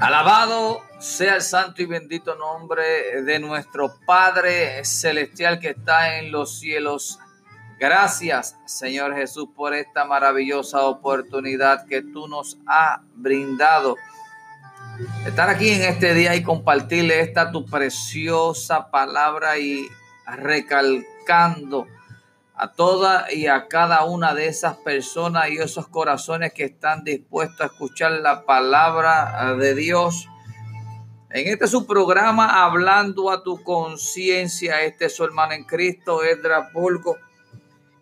Alabado sea el santo y bendito nombre de nuestro Padre Celestial que está en los cielos. Gracias, Señor Jesús, por esta maravillosa oportunidad que tú nos has brindado. Estar aquí en este día y compartirle esta tu preciosa palabra y recalcando a toda y a cada una de esas personas y esos corazones que están dispuestos a escuchar la palabra de Dios. En este su programa, hablando a tu conciencia, este es su hermano en Cristo, Edra Bulgo,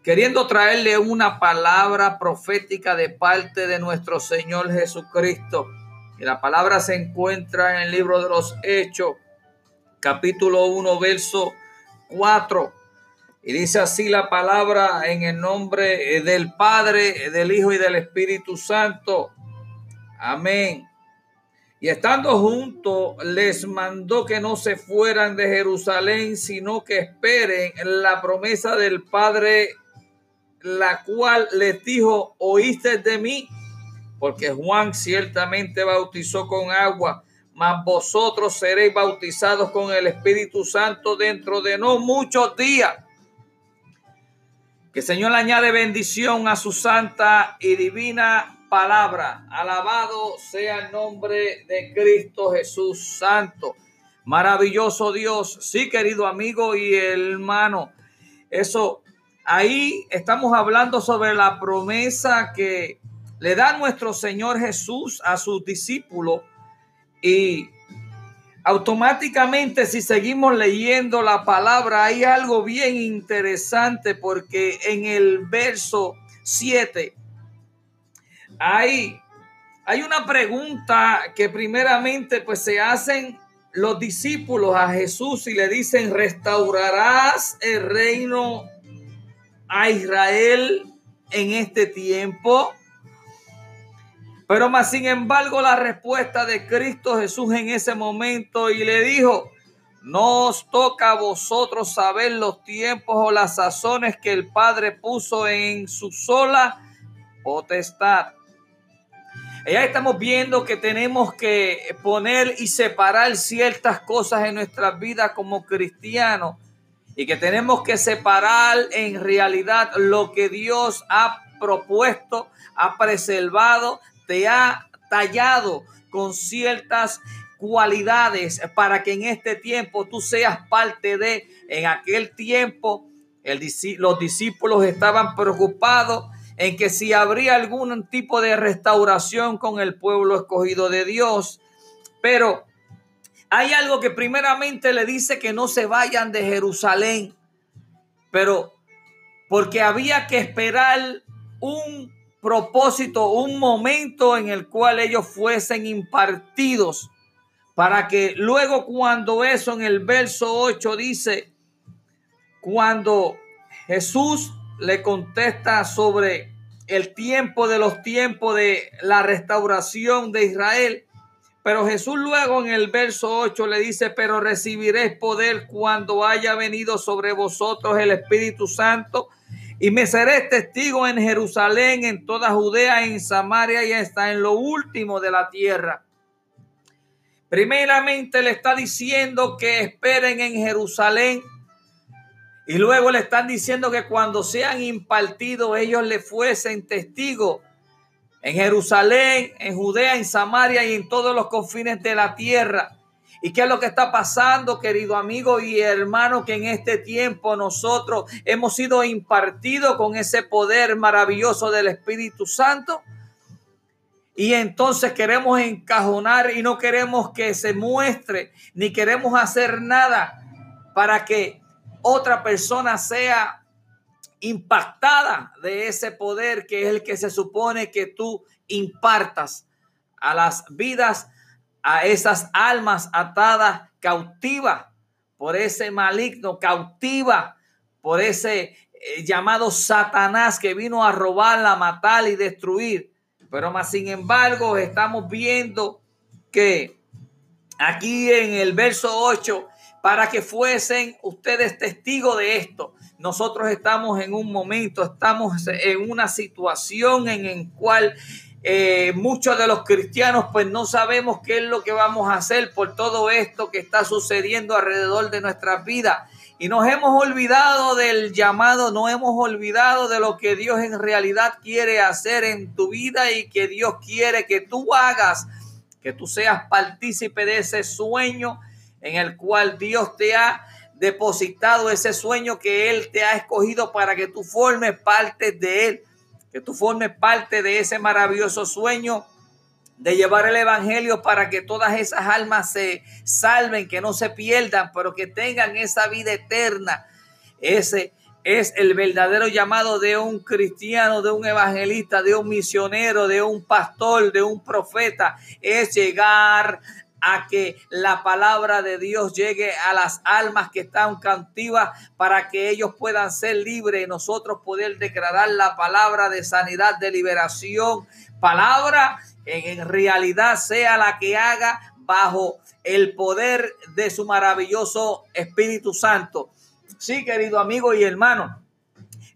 queriendo traerle una palabra profética de parte de nuestro Señor Jesucristo. Y la palabra se encuentra en el libro de los Hechos, capítulo 1, verso 4. Y dice así la palabra en el nombre del Padre, del Hijo y del Espíritu Santo. Amén. Y estando juntos, les mandó que no se fueran de Jerusalén, sino que esperen la promesa del Padre, la cual les dijo, oíste de mí, porque Juan ciertamente bautizó con agua, mas vosotros seréis bautizados con el Espíritu Santo dentro de no muchos días. Que el Señor añade bendición a su santa y divina palabra. Alabado sea el nombre de Cristo Jesús Santo. Maravilloso Dios. Sí, querido amigo y hermano. Eso, ahí estamos hablando sobre la promesa que le da nuestro Señor Jesús a sus discípulos. Y automáticamente si seguimos leyendo la palabra hay algo bien interesante porque en el verso 7 hay, hay una pregunta que primeramente pues se hacen los discípulos a Jesús y le dicen, ¿restaurarás el reino a Israel en este tiempo? Pero más sin embargo la respuesta de Cristo Jesús en ese momento y le dijo, no os toca a vosotros saber los tiempos o las sazones que el Padre puso en su sola potestad. Y ahí estamos viendo que tenemos que poner y separar ciertas cosas en nuestras vidas como cristianos y que tenemos que separar en realidad lo que Dios ha propuesto, ha preservado, te ha tallado con ciertas cualidades para que en este tiempo tú seas parte de, en aquel tiempo los discípulos estaban preocupados en que si habría algún tipo de restauración con el pueblo escogido de Dios, pero hay algo que primeramente le dice que no se vayan de Jerusalén, pero porque había que esperar un propósito, un momento en el cual ellos fuesen impartidos para que luego cuando eso en el verso 8 dice, cuando Jesús le contesta sobre el tiempo de los tiempos de la restauración de Israel, pero Jesús luego en el verso 8 le dice, pero recibiréis poder cuando haya venido sobre vosotros el Espíritu Santo y me seré testigo en Jerusalén, en toda Judea, en Samaria y hasta en lo último de la tierra. Primeramente le está diciendo que esperen en Jerusalén. Y luego le están diciendo que cuando sean impartidos ellos le fuesen testigos en Jerusalén, en Judea, en Samaria y en todos los confines de la tierra. ¿Y qué es lo que está pasando, querido amigo y hermano, que en este tiempo nosotros hemos sido impartidos con ese poder maravilloso del Espíritu Santo? Y entonces queremos encajonar y no queremos que se muestre, ni queremos hacer nada para que otra persona sea impactada de ese poder que es el que se supone que tú impartas a las vidas a esas almas atadas cautivas por ese maligno, cautiva por ese eh, llamado Satanás que vino a robarla, matar y destruir. Pero más sin embargo, estamos viendo que aquí en el verso 8, para que fuesen ustedes testigos de esto, nosotros estamos en un momento, estamos en una situación en la cual eh, muchos de los cristianos pues no sabemos qué es lo que vamos a hacer por todo esto que está sucediendo alrededor de nuestras vidas. Y nos hemos olvidado del llamado, no hemos olvidado de lo que Dios en realidad quiere hacer en tu vida y que Dios quiere que tú hagas, que tú seas partícipe de ese sueño en el cual Dios te ha depositado, ese sueño que Él te ha escogido para que tú formes parte de Él que tú formes parte de ese maravilloso sueño de llevar el Evangelio para que todas esas almas se salven, que no se pierdan, pero que tengan esa vida eterna. Ese es el verdadero llamado de un cristiano, de un evangelista, de un misionero, de un pastor, de un profeta, es llegar a que la palabra de Dios llegue a las almas que están cautivas para que ellos puedan ser libres y nosotros poder declarar la palabra de sanidad, de liberación, palabra en realidad sea la que haga bajo el poder de su maravilloso Espíritu Santo. Sí, querido amigo y hermano,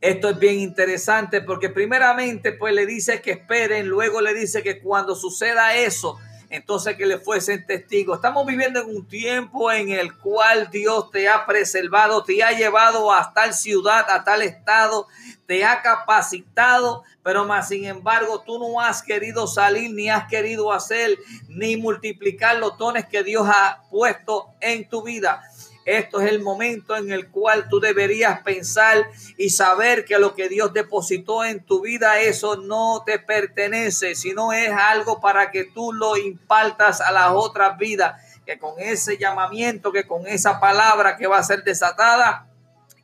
esto es bien interesante porque primeramente pues le dice que esperen, luego le dice que cuando suceda eso, entonces que le fuesen testigos. Estamos viviendo en un tiempo en el cual Dios te ha preservado, te ha llevado a tal ciudad, a tal estado, te ha capacitado, pero más sin embargo tú no has querido salir, ni has querido hacer, ni multiplicar los dones que Dios ha puesto en tu vida. Esto es el momento en el cual tú deberías pensar y saber que lo que Dios depositó en tu vida, eso no te pertenece, sino es algo para que tú lo impartas a las otras vidas. Que con ese llamamiento, que con esa palabra que va a ser desatada,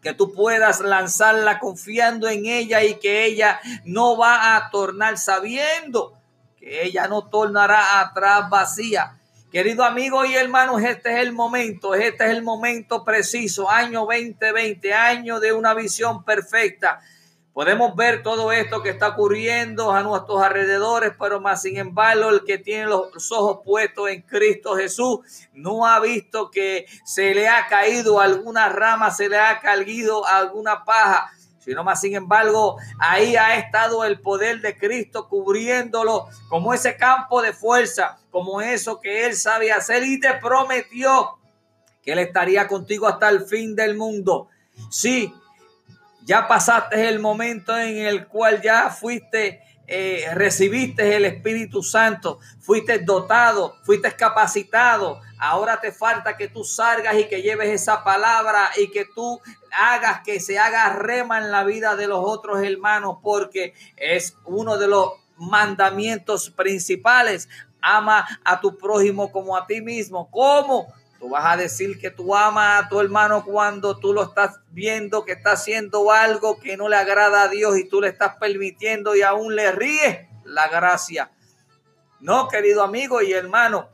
que tú puedas lanzarla confiando en ella y que ella no va a tornar sabiendo que ella no tornará atrás vacía Querido amigo y hermanos, este es el momento, este es el momento preciso, año 2020, año de una visión perfecta. Podemos ver todo esto que está ocurriendo a nuestros alrededores, pero más sin embargo el que tiene los ojos puestos en Cristo Jesús no ha visto que se le ha caído alguna rama, se le ha caído alguna paja sino más sin embargo, ahí ha estado el poder de Cristo cubriéndolo como ese campo de fuerza, como eso que Él sabe hacer y te prometió que Él estaría contigo hasta el fin del mundo. Sí, ya pasaste el momento en el cual ya fuiste eh, recibiste el Espíritu Santo, fuiste dotado, fuiste capacitado. Ahora te falta que tú salgas y que lleves esa palabra y que tú hagas que se haga rema en la vida de los otros hermanos, porque es uno de los mandamientos principales. Ama a tu prójimo como a ti mismo. ¿Cómo? Tú vas a decir que tú amas a tu hermano cuando tú lo estás viendo que está haciendo algo que no le agrada a Dios y tú le estás permitiendo y aún le ríes la gracia. No, querido amigo y hermano,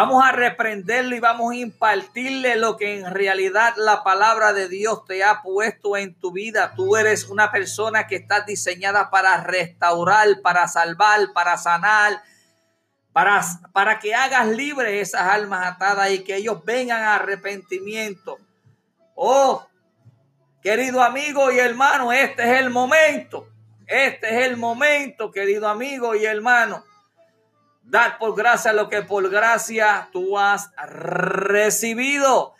vamos a reprenderlo y vamos a impartirle lo que en realidad la palabra de Dios te ha puesto en tu vida. Tú eres una persona que está diseñada para restaurar, para salvar, para sanar, para, para que hagas libre esas almas atadas y que ellos vengan a arrepentimiento. Oh, querido amigo y hermano, este es el momento. Este es el momento, querido amigo y hermano. Dar por gracia lo que por gracia tú has recibido.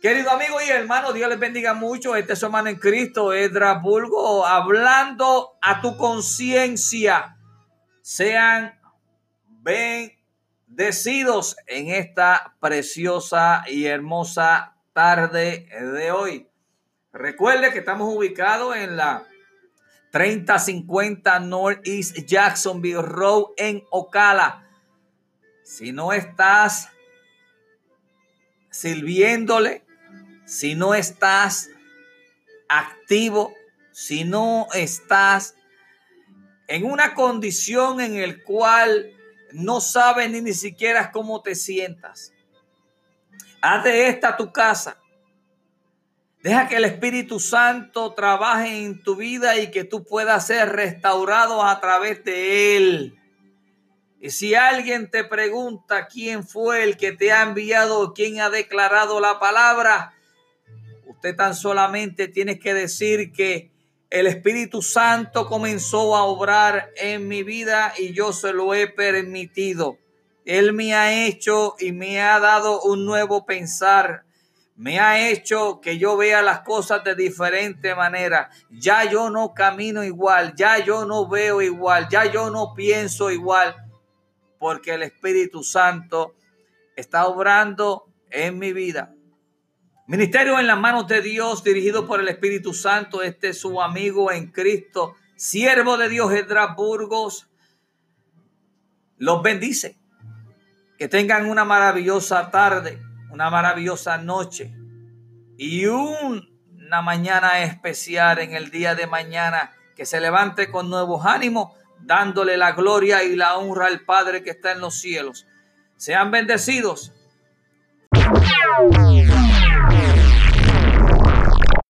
Querido amigo y hermano, Dios les bendiga mucho. Este es en Cristo, Edra Bulgo, hablando a tu conciencia. Sean bendecidos en esta preciosa y hermosa tarde de hoy. Recuerde que estamos ubicados en la 3050 Northeast Jacksonville Road en Ocala. Si no estás sirviéndole, si no estás activo, si no estás en una condición en el cual no sabes ni, ni siquiera cómo te sientas. Haz de esta tu casa. Deja que el Espíritu Santo trabaje en tu vida y que tú puedas ser restaurado a través de Él. Y si alguien te pregunta quién fue el que te ha enviado, quién ha declarado la palabra, Usted tan solamente tiene que decir que el Espíritu Santo comenzó a obrar en mi vida y yo se lo he permitido. Él me ha hecho y me ha dado un nuevo pensar. Me ha hecho que yo vea las cosas de diferente manera. Ya yo no camino igual, ya yo no veo igual, ya yo no pienso igual, porque el Espíritu Santo está obrando en mi vida. Ministerio en las manos de Dios, dirigido por el Espíritu Santo. Este es su amigo en Cristo, siervo de Dios, Edras Burgos. Los bendice. Que tengan una maravillosa tarde, una maravillosa noche y una mañana especial en el día de mañana. Que se levante con nuevos ánimos, dándole la gloria y la honra al Padre que está en los cielos. Sean bendecidos.